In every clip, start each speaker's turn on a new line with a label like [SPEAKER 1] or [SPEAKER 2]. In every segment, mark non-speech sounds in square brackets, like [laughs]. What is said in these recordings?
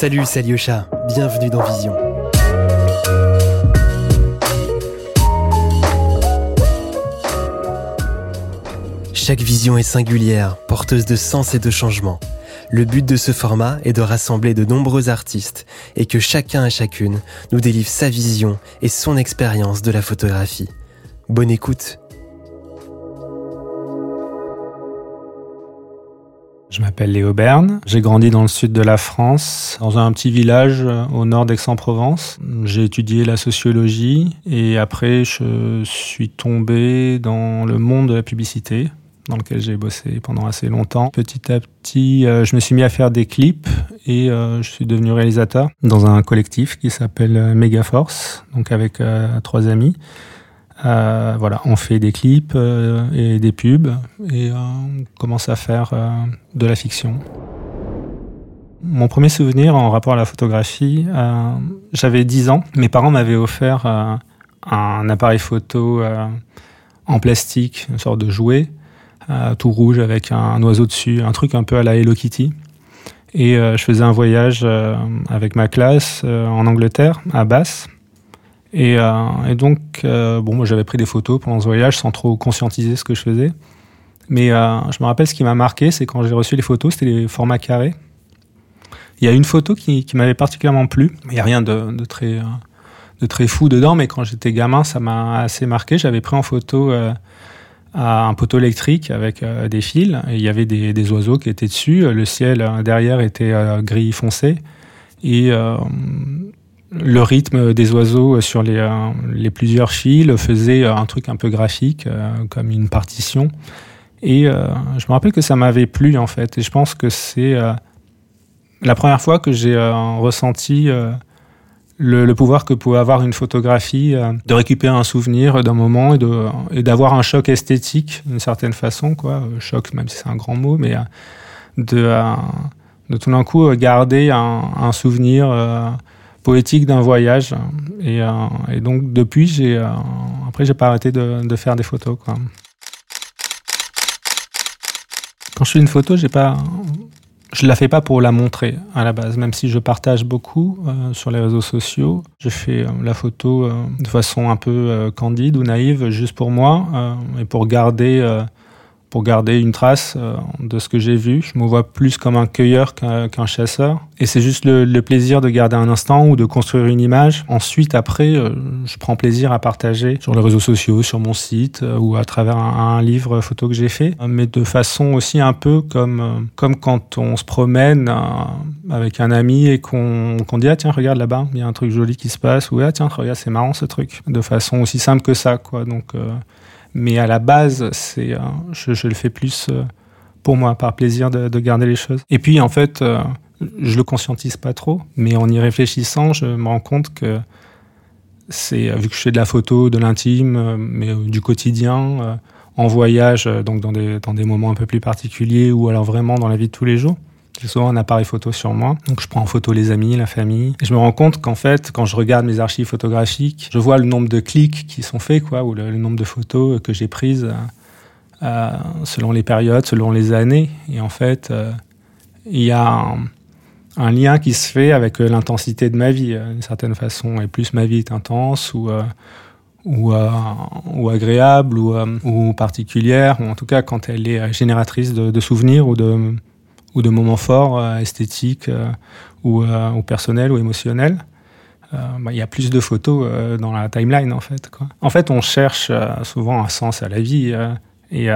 [SPEAKER 1] Salut, c'est Alyosha. Bienvenue dans Vision. Chaque vision est singulière, porteuse de sens et de changement. Le but de ce format est de rassembler de nombreux artistes et que chacun et chacune nous délivre sa vision et son expérience de la photographie. Bonne écoute
[SPEAKER 2] Je m'appelle Léo Berne, j'ai grandi dans le sud de la France, dans un petit village euh, au nord d'Aix-en-Provence. J'ai étudié la sociologie et après je suis tombé dans le monde de la publicité dans lequel j'ai bossé pendant assez longtemps. Petit à petit, euh, je me suis mis à faire des clips et euh, je suis devenu réalisateur dans un collectif qui s'appelle Megaforce, donc avec trois amis. Euh, voilà, on fait des clips euh, et des pubs et euh, on commence à faire de la fiction. Mon premier souvenir en rapport à la photographie, j'avais 10 ans. Mes parents m'avaient offert un appareil photo en plastique, une sorte de jouet, tout rouge avec un, oiseau dessus, un truc un peu à la Hello Kitty. Et je faisais un voyage avec ma classe en Angleterre, à Bath. Et, euh, et donc, euh, bon, moi j'avais pris des photos pendant ce voyage sans trop conscientiser ce que je faisais. Mais euh, je me rappelle ce qui m'a marqué, c'est quand j'ai reçu les photos, c'était les formats carrés. Il y a une photo qui, m'avait particulièrement plu. Il n'y a rien de, très, fou dedans, mais quand j'étais gamin, ça m'a assez marqué. J'avais pris en photo un poteau électrique avec des fils. Il y avait des, oiseaux qui étaient dessus. Le ciel derrière était gris foncé. Et le rythme des oiseaux sur les, euh, plusieurs fils faisait un truc un peu graphique, euh, comme une partition. Et euh, je me rappelle que ça m'avait plu en fait. Et je pense que c'est la première fois que j'ai ressenti le, pouvoir que pouvait avoir une photographie, de récupérer un souvenir d'un moment et d'avoir un choc esthétique d'une certaine façon, quoi. Choc, même si c'est un grand mot, mais de, tout d'un coup garder un souvenir poétique d'un voyage. Et, euh, et, donc depuis, j'ai euh, après j'ai pas arrêté de, faire des photos. Quand je fais une photo, j'ai pas, je la fais pas pour la montrer à la base, même si je partage beaucoup euh, sur les réseaux sociaux. Je fais la photo de façon un peu candide ou naïve, juste pour moi et pour garder pour garder une trace euh, de ce que j'ai vu. Je me vois plus comme un cueilleur qu'un chasseur. Et c'est juste le, plaisir de garder un instant ou de construire une image. Ensuite, après, euh, je prends plaisir à partager sur les réseaux sociaux, sur mon site euh, ou à travers un, livre photo que j'ai fait. Mais de façon aussi un peu comme, comme quand on se promène avec un ami et qu'on dit ah tiens regarde là-bas il y a un truc joli qui se passe ou ah tiens regarde c'est marrant ce truc de façon aussi simple que ça quoi donc mais à la base, c'est, euh, je, le fais plus euh, pour moi, par plaisir de, garder les choses. Et puis, en fait, euh, je le conscientise pas trop, mais en y réfléchissant, je me rends compte que c'est, vu que je fais de la photo, de l'intime, mais du quotidien, en voyage, donc dans des, dans des moments un peu plus particuliers, ou alors vraiment dans la vie de tous les jours, j'ai souvent un appareil photo sur moi, donc je prends en photo les amis, la famille. Et je me rends compte qu'en fait, quand je regarde mes archives photographiques, je vois le nombre de clics qui sont faits, quoi, ou le, nombre de photos que j'ai prises euh, euh, selon les périodes, selon les années. Et en fait, euh, il y a un, lien qui se fait avec l'intensité de ma vie, d'une certaine façon. Et plus ma vie est intense ou ou, ou agréable ou, ou particulière, ou en tout cas quand elle est génératrice de souvenirs ou de ou de moments forts, euh, esthétiques euh, ou, euh, ou, personnels ou émotionnels. Bah, il y a plus de photos dans la timeline en fait. En fait, on cherche souvent un sens à la vie et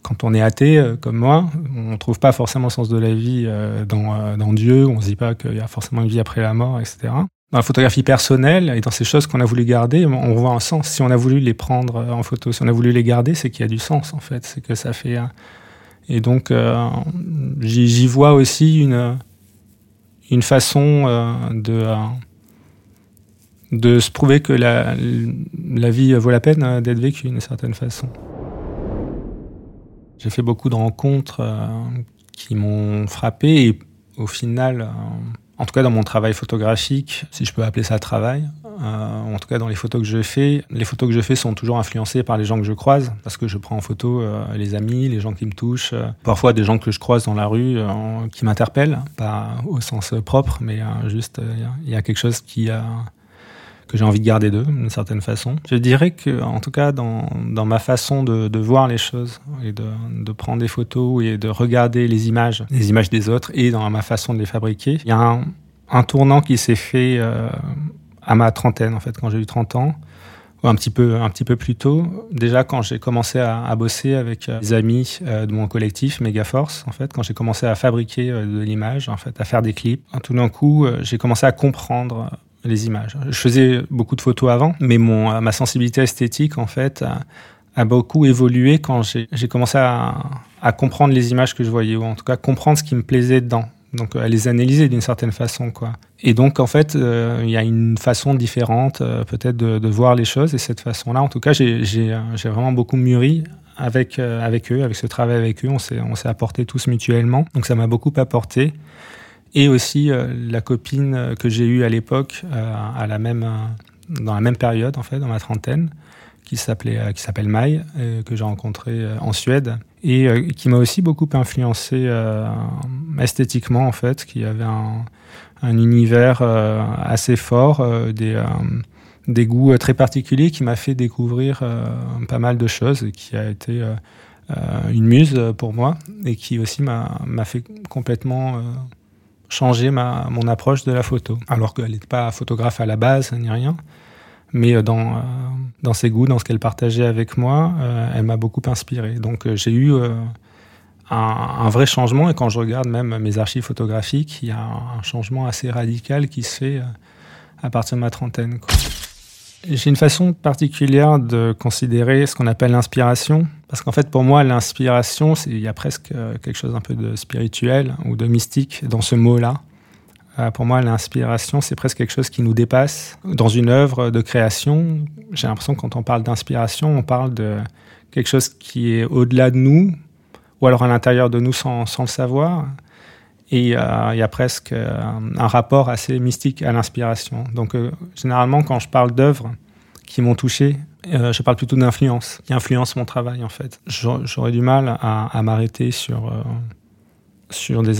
[SPEAKER 2] quand on est athée comme moi, on trouve pas forcément le sens de la vie dans, dans Dieu, on se dit pas qu'il y a forcément une vie après la mort, etc. Dans la photographie personnelle et dans ces choses qu'on a voulu garder, on voit un sens. Si on a voulu les prendre en photo, si on a voulu les garder, c'est qu'il y a du sens en fait. C'est que ça fait et donc, euh, j'y vois aussi une, une façon euh, de, euh, de se prouver que la, la vie vaut la peine d'être vécue d'une certaine façon. J'ai fait beaucoup de rencontres qui m'ont frappé et au final, en tout cas dans mon travail photographique, si je peux appeler ça travail, en tout cas dans les photos que je fais. Les photos que je fais sont toujours influencées par les gens que je croise, parce que je prends en photo les amis, les gens qui me touchent, parfois des gens que je croise dans la rue qui m'interpellent, pas au sens propre, mais juste il y, a quelque chose qui que j'ai envie de garder d'eux, d'une certaine façon. Je dirais que, en tout cas, dans, ma façon de, voir les choses et de, prendre des photos et de regarder les images, les images des autres, et dans ma façon de les fabriquer, il y a un, tournant qui s'est fait euh, à ma trentaine, en fait, quand j'ai eu 30 ans ou un petit peu un petit peu plus tôt déjà quand j'ai commencé à, bosser avec euh, les amis euh, de mon collectif Megaforce en fait quand j'ai commencé à fabriquer de l'image en fait à faire des clips tout d'un coup j'ai commencé à comprendre les images. Je faisais beaucoup de photos avant, mais mon, ma sensibilité esthétique, en fait, a, beaucoup évolué quand j'ai commencé à, comprendre les images que je voyais, ou en tout cas comprendre ce qui me plaisait dedans. Donc à les analyser d'une certaine façon, quoi. Et donc en fait, euh, il y a une façon différente, euh, peut-être, de, voir les choses. Et cette façon-là, en tout cas, j'ai vraiment beaucoup mûri avec euh, avec eux, avec ce travail avec eux. On s'est on s'est apporté tous mutuellement. Donc ça m'a beaucoup apporté et aussi euh, la copine euh, que j'ai eue à l'époque, euh, à la même, dans la même période en fait, dans ma trentaine, qui s'appelait, qui s'appelle Mai, que j'ai rencontré en Suède et qui m'a aussi beaucoup influencé esthétiquement en fait, qui avait un, un univers assez fort, des des goûts très particuliers qui m'a fait découvrir pas mal de choses et qui a été une muse pour moi et qui aussi m'a fait complètement changer ma, mon approche de la photo. Alors qu'elle n'était pas photographe à la base, ni rien. Mais euh, dans, euh, dans ses goûts, dans ce qu'elle partageait avec moi, euh, elle m'a beaucoup inspiré. Donc j'ai eu un, vrai changement. Et quand je regarde même mes archives photographiques, il y a un changement assez radical qui se fait à partir de ma trentaine. J'ai une façon particulière de considérer ce qu'on appelle l'inspiration, parce qu'en fait, pour moi, l'inspiration, il y a presque quelque chose un peu de spirituel ou de mystique dans ce mot-là. Euh, pour moi, l'inspiration, c'est presque quelque chose qui nous dépasse. Dans une œuvre de création, j'ai l'impression que quand on parle d'inspiration, on parle de quelque chose qui est au-delà de nous, ou alors à l'intérieur de nous sans, le savoir. Et euh, il y a presque euh, un rapport assez mystique à l'inspiration. Donc, généralement, quand je parle d'œuvres qui m'ont touché, je parle plutôt d'influence, qui influence mon travail, en fait. J'aurais du mal à m'arrêter sur, sur des,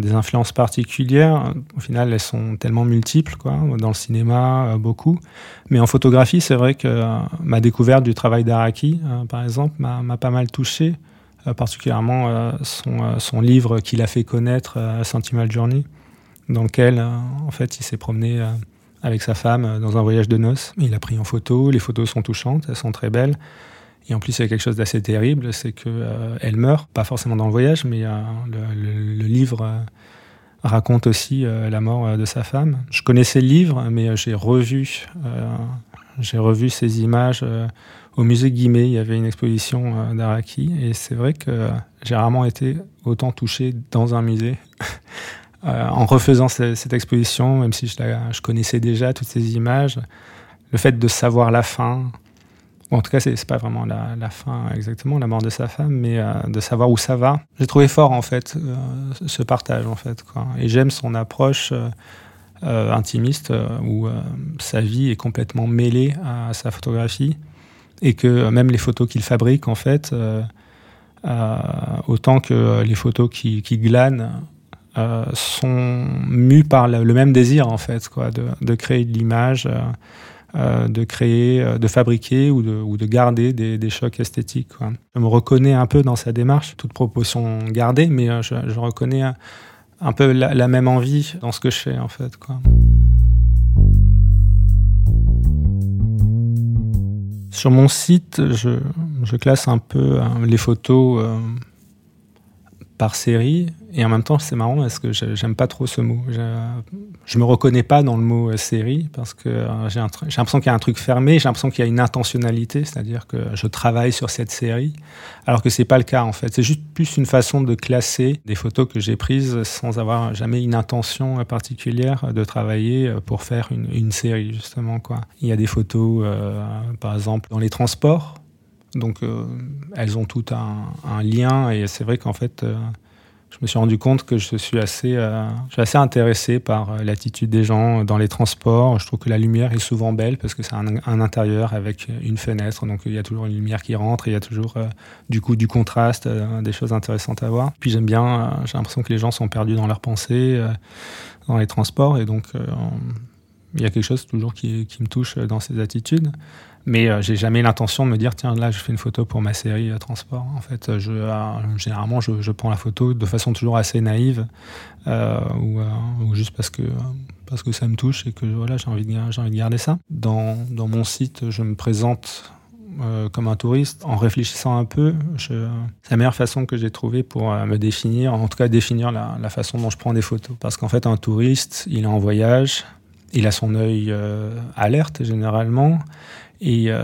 [SPEAKER 2] des influences particulières. Au final, elles sont tellement multiples, quoi. Dans le cinéma, beaucoup. Mais en photographie, c'est vrai que ma découverte du travail d'Araki, par exemple, m'a pas mal touché. Euh, particulièrement euh, son, euh, son, livre qu'il a fait connaître, Sentimental Journey, dans lequel en fait il s'est promené avec sa femme dans un voyage de noces. Il a pris en photo, les photos sont touchantes, elles sont très belles. Et en plus, il y a quelque chose d'assez terrible, c'est que elle meurt, pas forcément dans le voyage, mais le, le, livre raconte aussi la mort de sa femme. Je connaissais le livre, mais j'ai revu, j'ai revu ces images au musée Guimet, il y avait une exposition euh, d'Araki, et c'est vrai que j'ai rarement été autant touché dans un musée. [laughs] euh, en refaisant cette, exposition, même si je, connaissais déjà toutes ces images, le fait de savoir la fin, en tout cas, c'est pas vraiment la, fin exactement, la mort de sa femme, mais euh, de savoir où ça va. J'ai trouvé fort en fait euh, ce partage en fait. Et j'aime son approche euh, intimiste où sa vie est complètement mêlée à sa photographie et que même les photos qu'il fabrique, en fait, autant que les photos qui, glanent, sont mues par le, même désir, en fait, quoi, de créer de l'image, euh, de créer, de fabriquer ou de, ou de garder des, des, chocs esthétiques. Je me reconnais un peu dans sa démarche, toute proportion gardée, mais je, je reconnais un, peu la, même envie dans ce que je fais, en fait. Sur mon site, je, je classe un peu les photos euh, par série. Et en même temps, c'est marrant parce que j'aime pas trop ce mot. Je, me reconnais pas dans le mot euh, série parce que euh, j'ai l'impression qu'il y a un truc fermé, j'ai l'impression qu'il y a une intentionnalité, c'est-à-dire que je travaille sur cette série, alors que c'est pas le cas en fait. C'est juste plus une façon de classer des photos que j'ai prises sans avoir jamais une intention particulière de travailler pour faire une, série justement quoi. Il y a des photos, euh, par exemple, dans les transports. Donc, euh, elles ont tout un, lien et c'est vrai qu'en fait, euh, je me suis rendu compte que je suis assez, euh, je suis assez intéressé par euh, l'attitude des gens dans les transports. Je trouve que la lumière est souvent belle parce que c'est un, intérieur avec une fenêtre, donc il y a toujours une lumière qui rentre, il y a toujours du coup du contraste, des choses intéressantes à voir. Puis j'aime bien, j'ai l'impression que les gens sont perdus dans leurs pensées, dans les transports, et donc il y a quelque chose toujours qui me touche dans ces attitudes. Mais euh, j'ai jamais l'intention de me dire tiens là je fais une photo pour ma série euh, transport. En fait, euh, je, généralement je, prends la photo de façon toujours assez naïve ou, ou, juste parce que parce que ça me touche et que voilà j'ai envie de j'ai envie de garder ça. Dans, dans mon site, je me présente comme un touriste en réfléchissant un peu. C'est la meilleure façon que j'ai trouvé pour me définir, en tout cas définir la, la, façon dont je prends des photos. Parce qu'en fait, un touriste, il est en voyage, il a son œil alerte généralement. Et euh,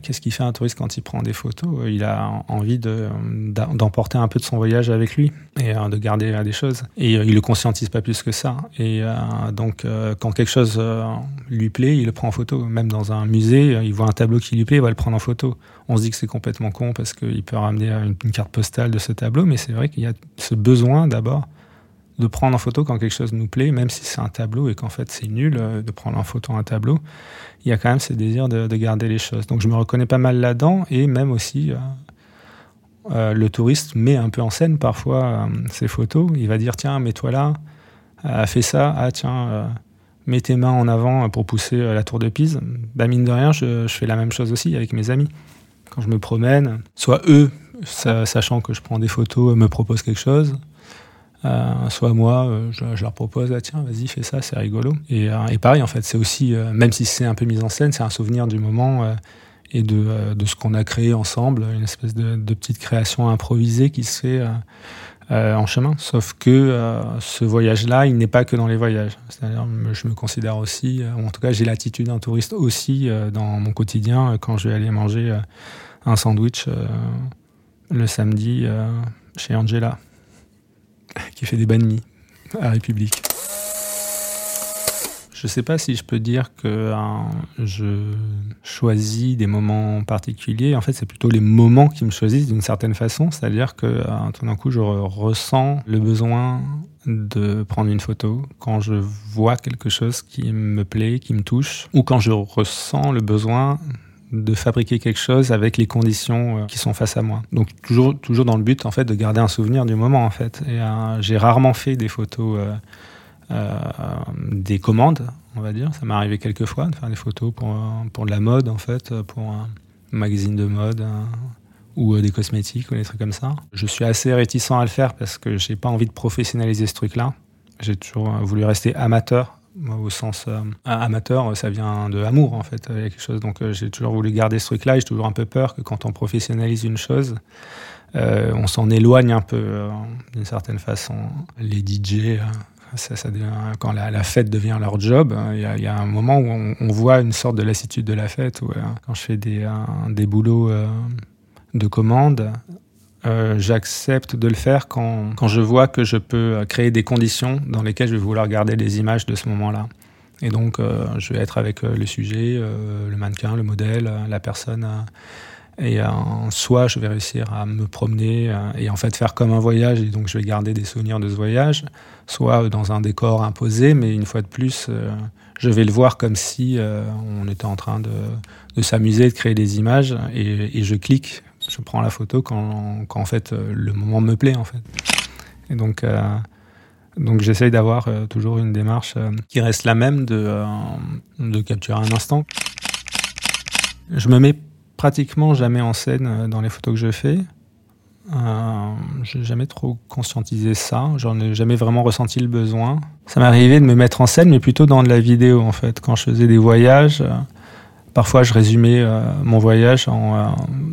[SPEAKER 2] qu'est-ce qu'il fait un touriste quand il prend des photos Il a envie d'emporter un peu de son voyage avec lui et euh, de garder euh, des choses. Et il le conscientise pas plus que ça. Et donc, quand quelque chose lui plaît, il le prend en photo. Même dans un musée, il voit un tableau qui lui plaît, il va le prendre en photo. On se dit que c'est complètement con parce qu'il peut ramener une carte postale de ce tableau, mais c'est vrai qu'il y a ce besoin d'abord de prendre en photo quand quelque chose nous plaît, même si c'est un tableau et qu'en fait c'est nul de prendre en photo un tableau il y a quand même ce désir de, garder les choses. Donc je me reconnais pas mal là-dedans et même aussi euh, euh, le touriste met un peu en scène parfois euh, ses photos. Il va dire tiens mets-toi là, fais ça, ah tiens mets tes mains en avant pour pousser la tour de Pise. Bah, mine de rien je, je, fais la même chose aussi avec mes amis. Quand je me promène, soit eux, sachant que je prends des photos, me proposent quelque chose, euh, soit moi, euh, je, leur propose, ah, tiens, vas-y, fais ça, c'est rigolo. Et, euh, pareil, en fait, c'est aussi, même si c'est un peu mis en scène, c'est un souvenir du moment et de, de ce qu'on a créé ensemble, une espèce de, de, petite création improvisée qui se fait en chemin. Sauf que ce voyage-là, il n'est pas que dans les voyages. C'est-à-dire, je me considère aussi, ou en tout cas, j'ai l'attitude d'un touriste aussi dans mon quotidien quand je vais aller manger un sandwich le samedi chez Angela. [laughs] qui fait des banh mi à République. Je ne sais pas si je peux dire que hein, je choisis des moments particuliers. En fait, c'est plutôt les moments qui me choisissent d'une certaine façon. C'est-à-dire que hein, tout d'un coup, je ressens le besoin de prendre une photo quand je vois quelque chose qui me plaît, qui me touche, ou quand je ressens le besoin de fabriquer quelque chose avec les conditions euh, qui sont face à moi. Donc toujours, toujours dans le but en fait de garder un souvenir du moment en fait. Et euh, j'ai rarement fait des photos, euh, des commandes, on va dire. Ça m'est arrivé quelques fois de faire des photos pour pour de la mode en fait, pour un magazine de mode. ou des cosmétiques ou des trucs comme ça. Je suis assez réticent à le faire parce que j'ai pas envie de professionnaliser ce truc-là. J'ai toujours voulu rester amateur au sens euh, amateur, ça vient de amour en fait. Quelque chose. Donc euh, j'ai toujours voulu garder ce truc-là. J'ai toujours un peu peur que quand on professionnalise une chose, euh, on s'en éloigne un peu d'une certaine façon. Les DJ, ça, quand la, fête devient leur job, il y, a, un moment où on, voit une sorte de lassitude de la fête. Quand je fais des, des boulots de commande, euh, j'accepte de le faire quand, quand, je vois que je peux créer des conditions dans lesquelles je vais vouloir garder les images de ce moment-là. Et donc, euh, je vais être avec euh, le sujet, euh, le mannequin, le modèle, euh, la personne. et soit je vais réussir à me promener et en fait faire comme un voyage, et donc je vais garder des souvenirs de ce voyage, soit dans un décor imposé, mais une fois de plus, je vais le voir comme si on était en train de, de s'amuser, de créer des images, et, et je clique je prends la photo quand, quand, en fait euh, le moment me plaît en fait. Et donc euh, donc j'essaye d'avoir euh, toujours une démarche qui reste la même de de capturer un instant. Je me mets pratiquement jamais en scène dans les photos que je fais. J'ai jamais trop conscientisé ça, j'en ai jamais vraiment ressenti le besoin. Ça arrivé de me mettre en scène, mais plutôt dans de la vidéo en fait. Quand je faisais des voyages, Parfois, je résumais euh, mon voyage euh,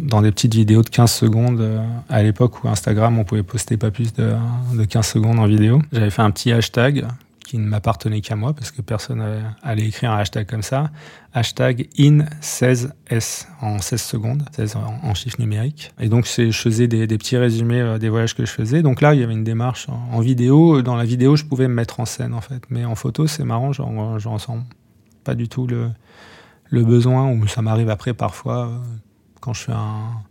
[SPEAKER 2] dans des petites vidéos de 15 secondes. Euh, à l'époque où Instagram, on pouvait poster pas plus de, de 15 secondes en vidéo. J'avais fait un petit hashtag qui ne m'appartenait qu'à moi parce que personne allait écrire un hashtag comme ça. Hashtag in16s en 16 secondes, 16 en, chiffre numérique. Et donc, je faisais des, petits résumés des voyages que je faisais. Donc là, il y avait une démarche en, vidéo. Dans la vidéo, je pouvais me mettre en scène en fait. Mais en photo, c'est marrant, je ressens pas du tout le le besoin, ou ça m'arrive après parfois, euh, quand je fais un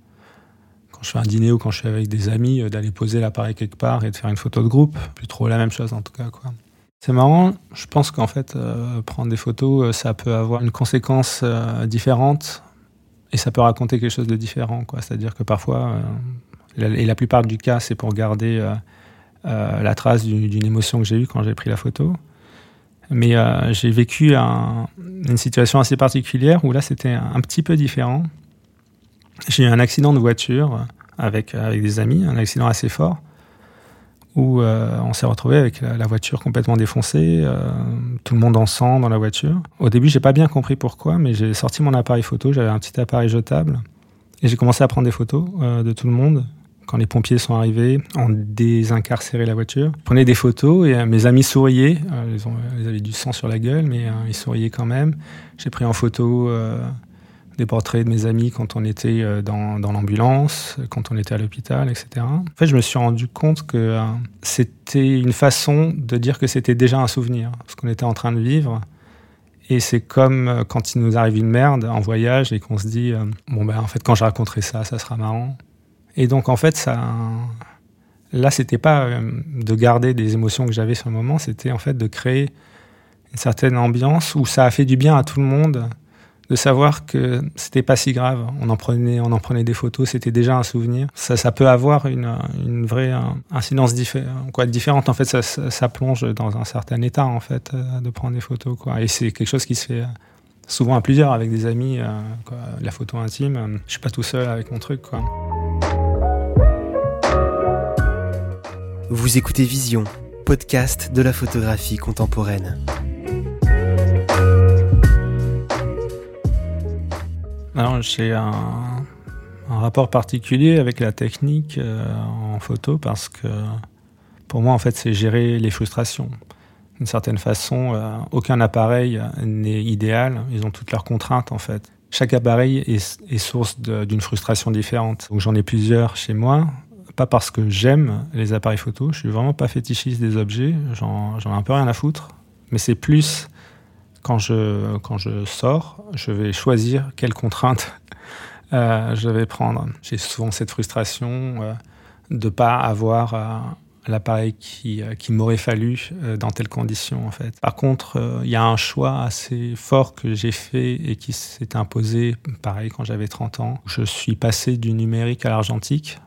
[SPEAKER 2] quand je fais un dîner ou quand je suis avec des amis, d'aller poser l'appareil quelque part et de faire une photo de groupe. Plus trop la même chose en tout cas. Quoi. C'est marrant, je pense qu'en fait, prendre des photos, ça peut avoir une conséquence différente et ça peut raconter quelque chose de différent. Quoi. C'est-à-dire que parfois, et la plupart du cas, c'est pour garder la trace d'une émotion que j'ai eue quand j'ai pris la photo. Mais euh, j'ai vécu une situation assez particulière où là c'était un, petit peu différent. J'ai eu un accident de voiture avec, avec des amis, un accident assez fort, où euh, on s'est retrouvé avec la, voiture complètement défoncée, euh, tout le monde en sang dans la voiture. Au début, j'ai pas bien compris pourquoi, mais j'ai sorti mon appareil photo, j'avais un petit appareil jetable, et j'ai commencé à prendre des photos de tout le monde quand les pompiers sont arrivés, on désincarcéré la voiture. Je prenais des photos et euh, mes amis souriaient. Euh, ils, ont, ils, avaient du sang sur la gueule, mais euh, ils souriaient quand même. J'ai pris en photo des portraits de mes amis quand on était dans l'ambulance, quand on était à l'hôpital, etc. En fait, je me suis rendu compte que c'était une façon de dire que c'était déjà un souvenir, ce qu'on était en train de vivre. Et c'est comme quand il nous arrive une merde en voyage et qu'on se dit, bon ben en fait quand je raconterai ça, ça sera marrant. Et donc, en fait, ça. Là, c'était pas euh, de garder des émotions que j'avais sur le moment, c'était en fait de créer une certaine ambiance où ça a fait du bien à tout le monde de savoir que c'était pas si grave. On en prenait, on en prenait des photos, c'était déjà un souvenir. Ça, peut avoir une, vraie incidence quoi, différente. En fait, ça, plonge dans un certain état en fait euh, de prendre des photos. Quoi. Et c'est quelque chose qui se fait souvent à plusieurs avec des amis. Euh. La photo intime, je suis pas tout seul avec mon truc. Quoi.
[SPEAKER 1] Vous écoutez Vision, podcast de la photographie contemporaine.
[SPEAKER 2] Alors j'ai un, rapport particulier avec la technique euh, en photo parce que pour moi en fait c'est gérer les frustrations. D'une certaine façon, euh, aucun appareil n'est idéal, ils ont toutes leurs contraintes en fait. Chaque appareil est, est source d'une frustration différente. Donc j'en ai plusieurs chez moi, pas parce que j'aime les appareils photo, je suis vraiment pas fétichiste des objets, j'en ai un peu rien à foutre, mais c'est plus quand je, quand je sors, je vais choisir quelles contraintes [laughs] euh, je vais prendre. J'ai souvent cette frustration euh, de pas avoir euh, l'appareil qui, qui m'aurait fallu dans telles conditions en fait. Par contre, il y a un choix assez fort que j'ai fait et qui s'est imposé, pareil quand j'avais 30 ans. Je suis passé du numérique à l'argentique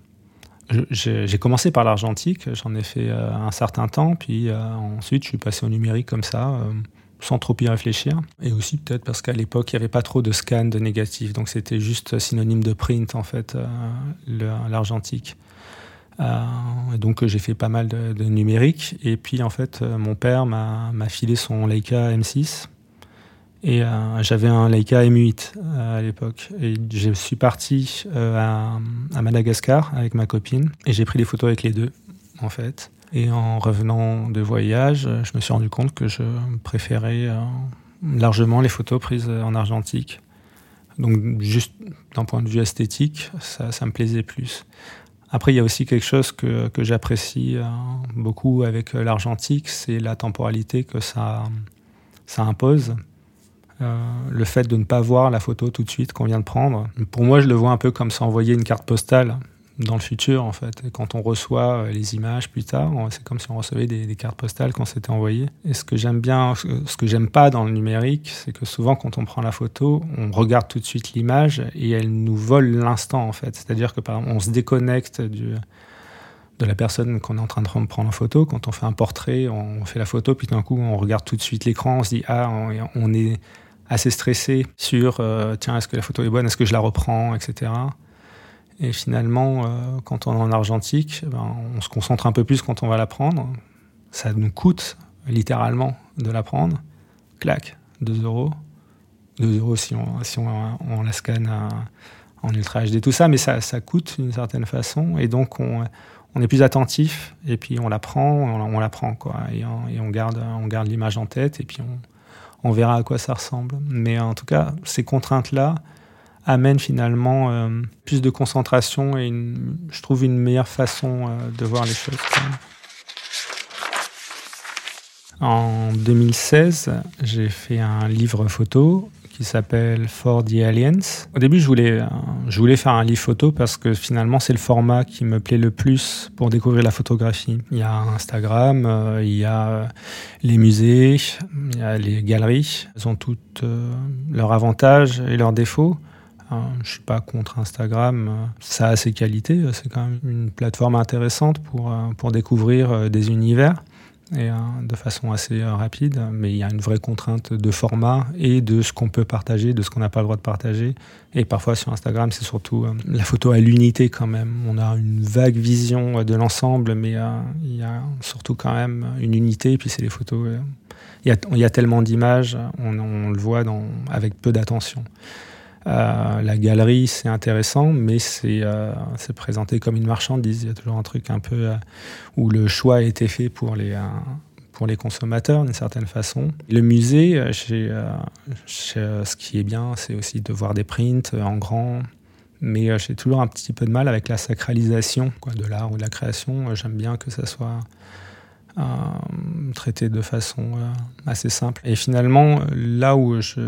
[SPEAKER 2] j'ai commencé par l'argentique, j'en ai fait euh, un certain temps, puis euh, ensuite je suis passé au numérique comme ça, euh, sans trop y réfléchir. Et aussi peut-être parce qu'à l'époque, il n'y avait pas trop de scan de négatifs, donc c'était juste synonyme de print en fait, l'argentique. donc j'ai fait pas mal de, de, numérique, et puis en fait mon père m'a filé son Leica M6 et euh, j'avais un Leica M8 euh, à l'époque. Et je suis parti euh, à, Madagascar avec ma copine et j'ai pris des photos avec les deux, en fait. Et en revenant de voyage, je me suis rendu compte que je préférais largement les photos prises en argentique. Donc juste d'un point de vue esthétique, ça, ça, me plaisait plus. Après, il y a aussi quelque chose que, que j'apprécie beaucoup avec l'argentique, c'est la temporalité que ça, ça impose. Euh, le fait de ne pas voir la photo tout de suite qu'on vient de prendre. Pour moi, je le vois un peu comme s'envoyer une carte postale dans le futur, en fait. Quand on reçoit euh, les images plus tard, c'est comme si on recevait des, cartes postales qu'on s'était envoyées. Et ce que j'aime bien, ce que j'aime pas dans le numérique, c'est que souvent, quand on prend la photo, on regarde tout de suite l'image et elle nous vole l'instant, en fait. C'est-à-dire que, par exemple, on se déconnecte du, de la personne qu'on est en train de prendre en photo. Quand on fait un portrait, on fait la photo, puis d'un coup, on regarde tout de suite l'écran, on se dit, ah, on est assez stressé sur euh, tiens, est-ce que la photo est bonne, est-ce que je la reprends, etc. Et finalement, euh, quand on est en argentique, ben, on se concentre un peu plus quand on va la prendre. Ça nous coûte littéralement de la prendre. Clac, 2 euros. 2 euros si on, si on, la scanne en ultra HD, tout ça, mais ça, ça coûte d'une certaine façon. Et donc, on, on, est plus attentif et puis on la prend, on, la prend, quoi. Et, on, et on garde, on garde l'image en tête et puis on, on verra à quoi ça ressemble. Mais en tout cas, ces contraintes-là amènent finalement euh, plus de concentration et je trouve une meilleure façon euh, de voir les choses. En 2016, j'ai fait un livre photo qui s'appelle For the Aliens. Au début, je voulais, je voulais faire un livre photo parce que finalement, c'est le format qui me plaît le plus pour découvrir la photographie. Il y a Instagram, il y a les musées, il y a les galeries. Elles ont toutes leurs avantages et leurs défauts. Je suis pas contre Instagram. Ça a ses qualités. C'est quand même une plateforme intéressante pour, pour découvrir des univers et de façon assez euh, rapide, mais il y a une vraie contrainte de format et de ce qu'on peut partager, de ce qu'on n'a pas le droit de partager. Et parfois sur Instagram, c'est surtout euh, la photo à l'unité quand même. On a une vague vision euh, de l'ensemble, mais il y a surtout quand même une unité. Et puis c'est les photos. Il y a, tellement d'images, on, le voit avec peu d'attention. Euh, la galerie, c'est intéressant, mais euh, c'est présenté comme une marchandise. Il y a toujours un truc un peu euh, où le choix a été fait pour les, pour les consommateurs d'une certaine façon. Le musée, ce qui est bien, c'est aussi de voir des prints en grand. Mais j'ai toujours un petit peu de mal avec la sacralisation de l'art ou de la création. J'aime bien que ça soit traité de façon assez simple. Et finalement, là où je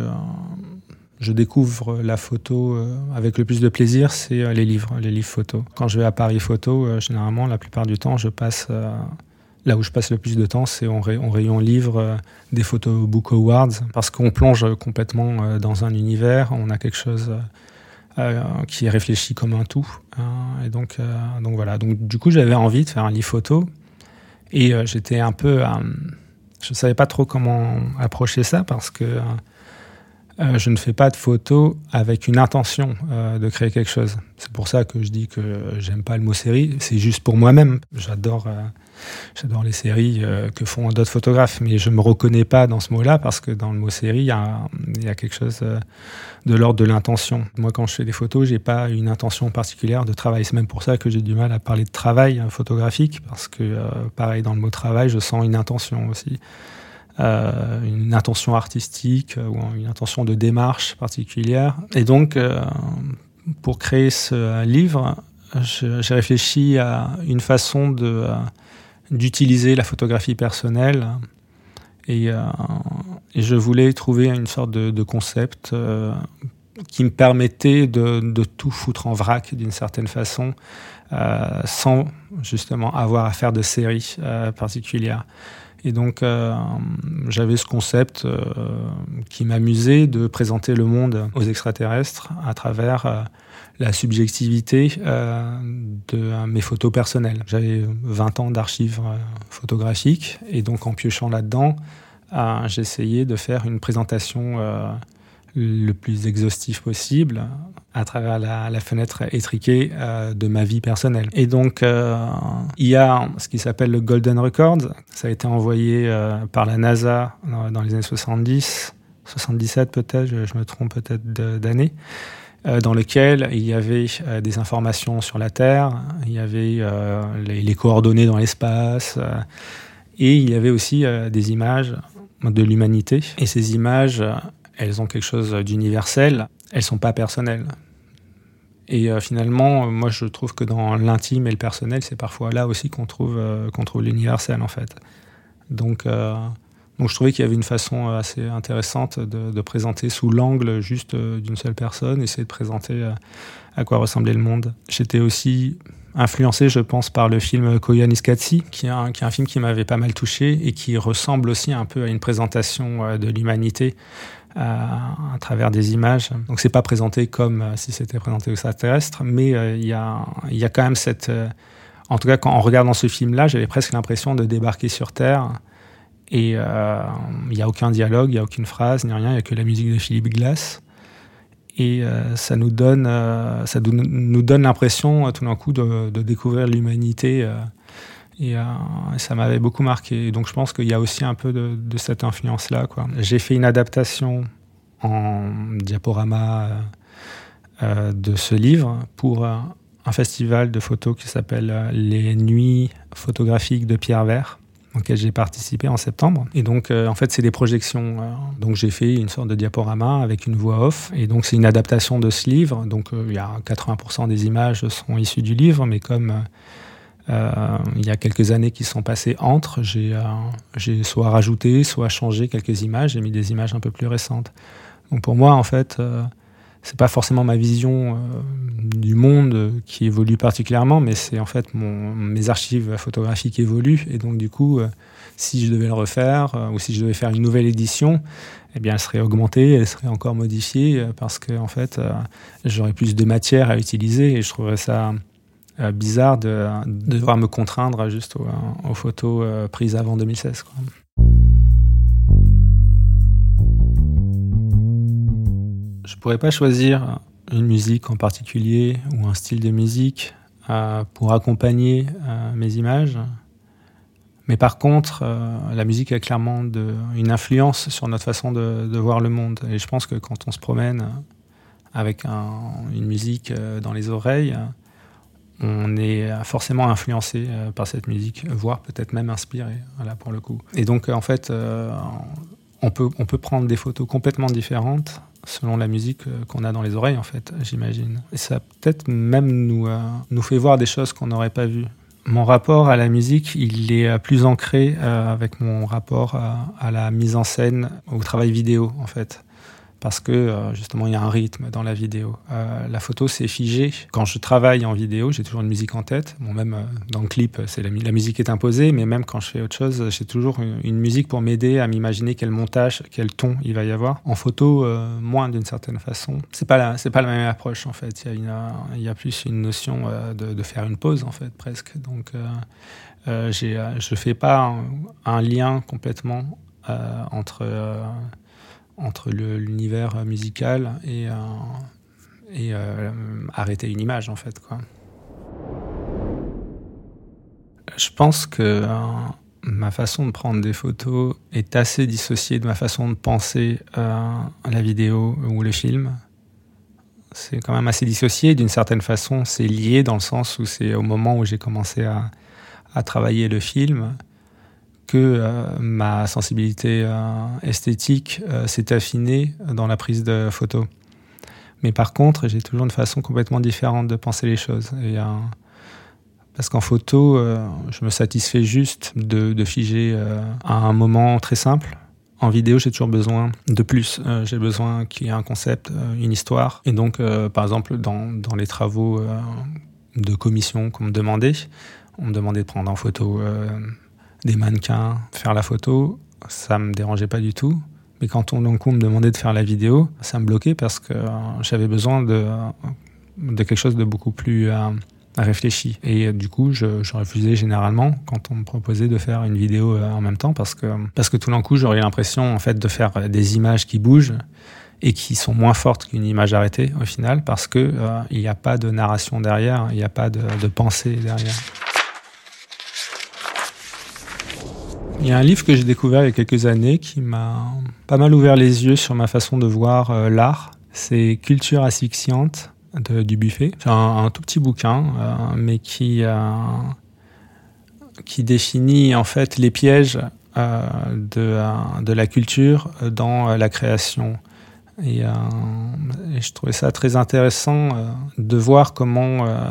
[SPEAKER 2] je découvre la photo euh, avec le plus de plaisir, c'est euh, les livres, les livres photos. Quand je vais à Paris Photo, euh, généralement, la plupart du temps, je passe là où je passe le plus de temps, c'est en, rayon livre des photos Book Awards, parce qu'on plonge complètement dans un univers, on a quelque chose qui est réfléchi comme un tout. Hein, et donc, donc voilà. Donc du coup, j'avais envie de faire un livre photo, et j'étais un peu, je ne savais pas trop comment approcher ça parce que euh, je ne fais pas de photos avec une intention euh, de créer quelque chose. C'est pour ça que je dis que j'aime pas le mot série. C'est juste pour moi-même. J'adore, euh, j'adore les séries que font d'autres photographes, mais je me reconnais pas dans ce mot-là parce que dans le mot série, il y y a, quelque chose de l'ordre de l'intention. Moi, quand je fais des photos, j'ai pas une intention particulière de travail. C'est même pour ça que j'ai du mal à parler de travail photographique parce que, pareil, dans le mot travail, je sens une intention aussi. Euh, une intention artistique euh, ou une intention de démarche particulière. Et donc, euh, pour créer ce livre, j'ai réfléchi à une façon d'utiliser la photographie personnelle et, je voulais trouver une sorte de, concept qui me permettait de, tout foutre en vrac d'une certaine façon sans justement avoir à faire de séries particulières. Et donc, euh, j'avais ce concept euh, qui m'amusait de présenter le monde aux extraterrestres à travers euh, la subjectivité de mes photos personnelles. J'avais 20 ans d'archives photographiques et donc en piochant là-dedans, j'essayais de faire une présentation le plus exhaustif possible à travers la, fenêtre étriquée euh, de ma vie personnelle. Et donc, euh, il y a ce qui s'appelle le Golden Record. Ça a été envoyé euh, par la NASA dans, les années 70, 77 peut-être, je, me trompe peut-être d'année, dans lequel il y avait des informations sur la Terre, il y avait les, les, coordonnées dans l'espace, et il y avait aussi des images de l'humanité. Et ces images elles ont quelque chose d'universel, elles sont pas personnelles. Et euh, finalement, moi, je trouve que dans l'intime et le personnel, c'est parfois là aussi qu'on trouve, euh, l'universel, en fait. Donc, euh, donc je trouvais qu'il y avait une façon assez intéressante de, présenter sous l'angle juste d'une seule personne, essayer de présenter à quoi ressemblait le monde. J'étais aussi influencé, je pense, par le film Koyaanisqatsi, qui est un, qui est un film qui m'avait pas mal touché et qui ressemble aussi un peu à une présentation de l'humanité à, travers des images. Donc c'est pas présenté comme euh, si c'était présenté aux extraterrestres, mais euh, il y, a, y a quand même cette... Euh, en tout cas, quand, en regardant ce film-là, j'avais presque l'impression de débarquer sur Terre. Et il n'y a aucun dialogue, il n'y a aucune phrase, ni rien, il n'y a que la musique de Philippe Glass. Et ça nous donne, donne l'impression tout d'un coup de découvrir l'humanité et euh, ça m'avait beaucoup marqué. Donc je pense qu'il y a aussi un peu de, cette influence-là. J'ai fait une adaptation en diaporama euh, euh de ce livre pour un festival de photos qui s'appelle Les Nuits photographiques de Pierre Vert auquel j'ai participé en septembre. Et donc, en fait, c'est des projections. donc, j'ai fait une sorte de diaporama avec une voix off. Et donc, c'est une adaptation de ce livre. Donc, il y a 80% des images sont issues du livre, mais comme il y a quelques années qui sont passées entre, j'ai euh, soit rajouté, soit changé quelques images, j'ai mis des images un peu plus récentes. Donc pour moi, en fait, c'est pas forcément ma vision du monde qui évolue particulièrement, mais c'est en fait mes archives photographiques évoluent et donc du coup, si je devais le refaire ou si je devais faire une nouvelle édition, eh bien, elle serait augmentée, elle serait encore modifiée euh, parce que en fait, euh, j'aurais plus de matière à utiliser et je trouverais ça euh, bizarre de, devoir me contraindre juste aux, photos prises avant 2016. Quoi. Je pourrais pas choisir une musique en particulier ou un style de musique pour accompagner mes images. Mais par contre, euh, la musique a clairement une influence sur notre façon de, voir le monde. Et je pense que quand on se promène avec un, une musique euh, dans les oreilles, on est forcément influencé euh, par cette musique, voire peut-être même inspiré, voilà, pour le coup. Et donc, en fait, on, peut, on peut prendre des photos complètement différentes selon la musique qu'on a dans les oreilles, en fait, j'imagine. Et ça peut-être même nous, nous fait voir des choses qu'on n'aurait pas vues mon rapport à la musique, il est plus ancré euh, avec mon rapport à, la mise en scène, au travail vidéo en fait parce que euh, justement il y a un rythme dans la vidéo. Euh, la photo c'est figé. Quand je travaille en vidéo, j'ai toujours une musique en tête. Bon, même euh, dans le clip, c'est la, musique est imposée, mais même quand je fais autre chose, j'ai toujours une, musique pour m'aider à m'imaginer quel montage, quel ton il va y avoir. En photo, moins d'une certaine façon. C'est pas c'est pas la même approche en fait. Il y a, plus une notion de, faire une pause en fait presque. Donc j'ai, je fais pas un lien complètement entre entre l'univers musical et, euh, euh, arrêter une image en fait quoi. Je pense que euh, ma façon de prendre des photos est assez dissociée de ma façon de penser la vidéo ou le film. C'est quand même assez dissocié. D'une certaine façon, c'est lié dans le sens où c'est au moment où j'ai commencé à travailler le film euh, ma sensibilité euh, esthétique euh, s'est affinée dans la prise de photos. Mais par contre, j'ai toujours une façon complètement différente de penser les choses. Et, parce qu'en photo, je me satisfais juste de, figer un moment très simple. En vidéo, j'ai toujours besoin de plus. j'ai besoin qu'il y ait un concept, une histoire. Et donc, par exemple, dans les travaux de commission qu'on me demandait, on me demandait de prendre en photo des mannequins, faire la photo, ça me dérangeait pas du tout. Mais quand on, donc, me demandait de faire la vidéo, ça me bloquait parce que euh, j'avais besoin de, de quelque chose de beaucoup plus euh, réfléchi. Et euh, du coup, je, refusais généralement quand on me proposait de faire une vidéo en même temps parce que, parce que tout d'un coup, j'aurais l'impression en fait de faire des images qui bougent et qui sont moins fortes qu'une image arrêtée au final parce que il n'y a pas de narration derrière, il n'y a pas de pensée derrière. Il y a un livre que j'ai découvert il y a quelques années qui m'a pas mal ouvert les yeux sur ma façon de voir euh, l'art. C'est Culture asphyxiante de, du Buffet. C'est un, tout petit bouquin, euh, mais qui, euh, qui définit en fait les pièges de, de la culture dans la création. Et, euh, et, je trouvais ça très intéressant euh, de voir comment euh,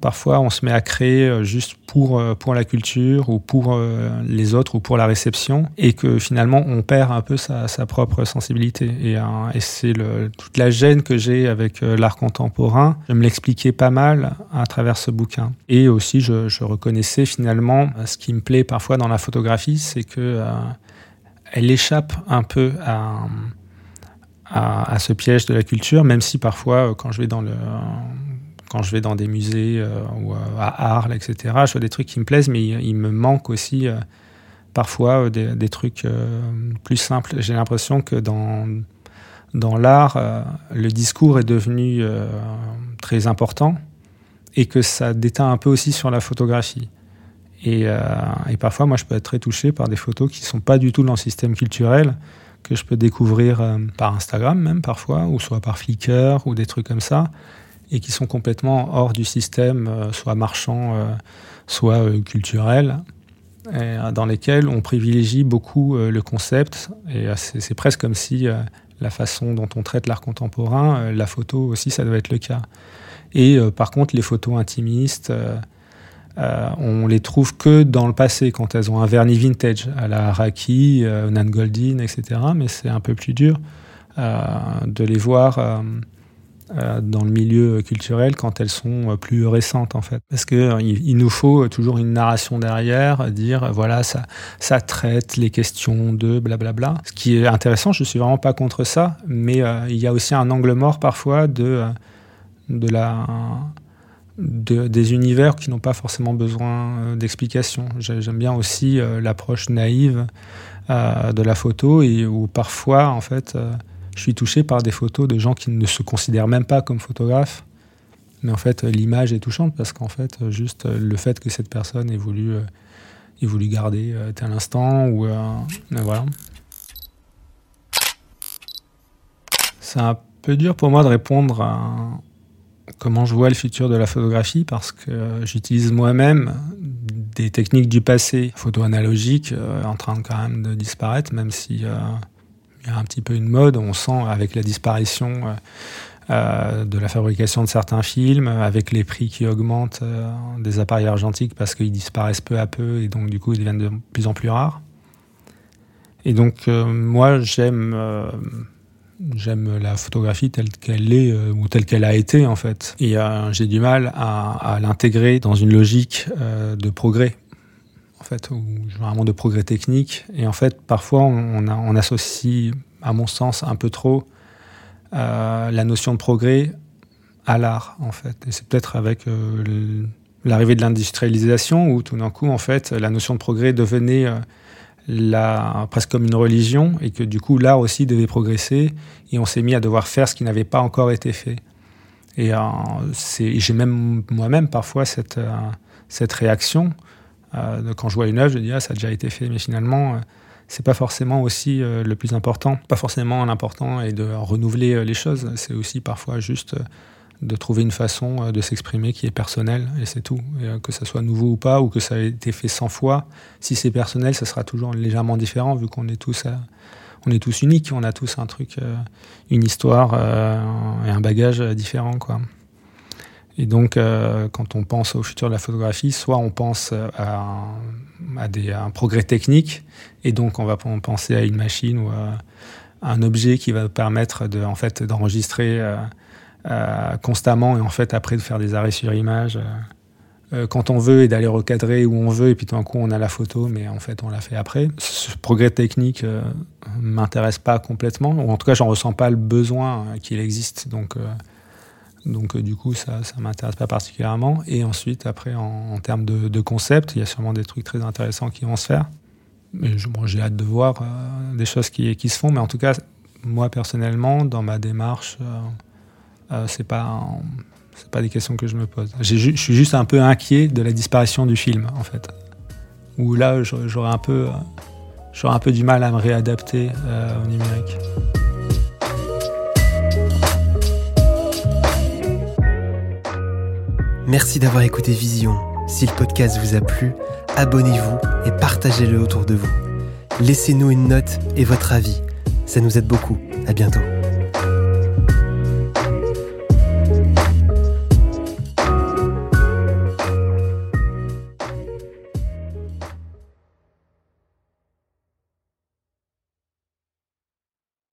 [SPEAKER 2] parfois on se met à créer juste pour, pour la culture ou pour les autres ou pour la réception et que finalement on perd un peu sa, propre sensibilité. Et, c'est toute la gêne que j'ai avec l'art contemporain. Je me l'expliquais pas mal à travers ce bouquin. Et aussi je, je, reconnaissais finalement ce qui me plaît parfois dans la photographie, c'est que elle échappe un peu à à, ce piège de la culture, même si parfois, euh, quand je vais dans le quand je vais dans des musées euh, ou euh, à Arles, etc., je vois des trucs qui me plaisent, mais il, me manque aussi parfois des, trucs plus simples. J'ai l'impression que dans, dans l'art, le discours est devenu très important et que ça déteint un peu aussi sur la photographie. Et, et, parfois, moi, je peux être très touché par des photos qui ne sont pas du tout dans le système culturel, que je peux découvrir euh, par Instagram même parfois, ou soit par Flickr ou des trucs comme ça, et qui sont complètement hors du système, euh, soit marchand, euh, soit culturel, dans lesquels on privilégie beaucoup le concept, et c'est presque comme si la façon dont on traite l'art contemporain, la photo aussi, ça doit être le cas. Et par contre, les photos intimistes, euh, on les trouve que dans le passé, quand elles ont un vernis vintage, à la Raki, euh, Nan Goldin, etc. Mais c'est un peu plus dur. de les voir euh, dans le milieu culturel quand elles sont euh, plus récentes en fait. Parce que euh, il, nous faut toujours une narration derrière, dire voilà ça traite les questions de blablabla. Ce qui est intéressant, je suis vraiment pas contre ça, mais il y a aussi un angle mort parfois de de la de, des univers qui n'ont pas forcément besoin d'explications. J'aime bien aussi l'approche naïve de la photo et où parfois en fait je suis touché par des photos de gens qui ne se considèrent même pas comme photographes. Mais en fait, l'image est touchante parce qu'en fait, juste le fait que cette personne ait voulu, euh, ait voulu garder euh, tel instant, ou euh, voilà. C'est un peu dur pour moi de répondre à comment je vois le futur de la photographie parce que j'utilise moi-même des techniques du passé, photo analogique, en train quand même de disparaître, même si il y a un petit peu une mode. On sent avec la disparition euh, euh, de la fabrication de certains films, avec les prix qui augmentent euh, des appareils argentiques parce qu'ils disparaissent peu à peu et donc du coup ils deviennent de plus en plus rares. Et donc moi j'aime j'aime la photographie telle qu'elle est ou telle qu'elle a été en fait. Et j'ai du mal à, l'intégrer dans une logique de progrès en fait, ou vraiment de progrès technique. Et en fait, parfois, on, associe, à mon sens, un peu trop euh, la notion de progrès à l'art, en fait. Et c'est peut-être avec euh, l'arrivée de l'industrialisation où tout d'un coup, en fait, la notion de progrès devenait euh, la, presque comme une religion et que du coup, l'art aussi devait progresser et on s'est mis à devoir faire ce qui n'avait pas encore été fait. Et j'ai même moi-même parfois cette, cette réaction euh, quand je vois une œuvre, je dis ah ça a déjà été fait, mais finalement euh, c'est pas forcément aussi euh, le plus important. Pas forcément l'important est de renouveler les choses. C'est aussi parfois juste de trouver une façon de s'exprimer qui est personnelle et c'est tout. que ça soit nouveau ou pas, ou que ça ait été fait 100 fois, si c'est personnel, ça sera toujours légèrement différent vu qu'on est tous, on est tous uniques, on a tous un truc, une histoire et un bagage différent, quoi. Et donc, euh, quand on pense au futur de la photographie, soit on pense à un, des, un progrès technique, et donc on va penser à une machine ou à, un objet qui va permettre de, en fait, d'enregistrer euh, euh, constamment et en fait après de faire des arrêts sur image quand on veut et d'aller recadrer où on veut et puis tout d'un coup on a la photo mais en fait on l'a fait après. Ce progrès technique m'intéresse pas complètement ou en tout cas j'en ressens pas le besoin qu'il existe donc donc euh, du coup, ça ne m'intéresse pas particulièrement. Et ensuite, après, en, termes de, concept, il y a sûrement des trucs très intéressants qui vont se faire. Mais j'ai hâte de voir euh, des choses qui, qui, se font. Mais en tout cas, moi personnellement, dans ma démarche, euh, c'est pas c'est pas des questions que je me pose. Je suis juste un peu inquiet de la disparition du film, en fait. Où là, j'aurais un peu j'aurais un peu du mal à me réadapter au numérique.
[SPEAKER 1] Merci d'avoir écouté Vision. Si le podcast vous a plu, abonnez-vous et partagez-le autour de vous. Laissez-nous une note et votre avis. Ça nous aide beaucoup. À bientôt.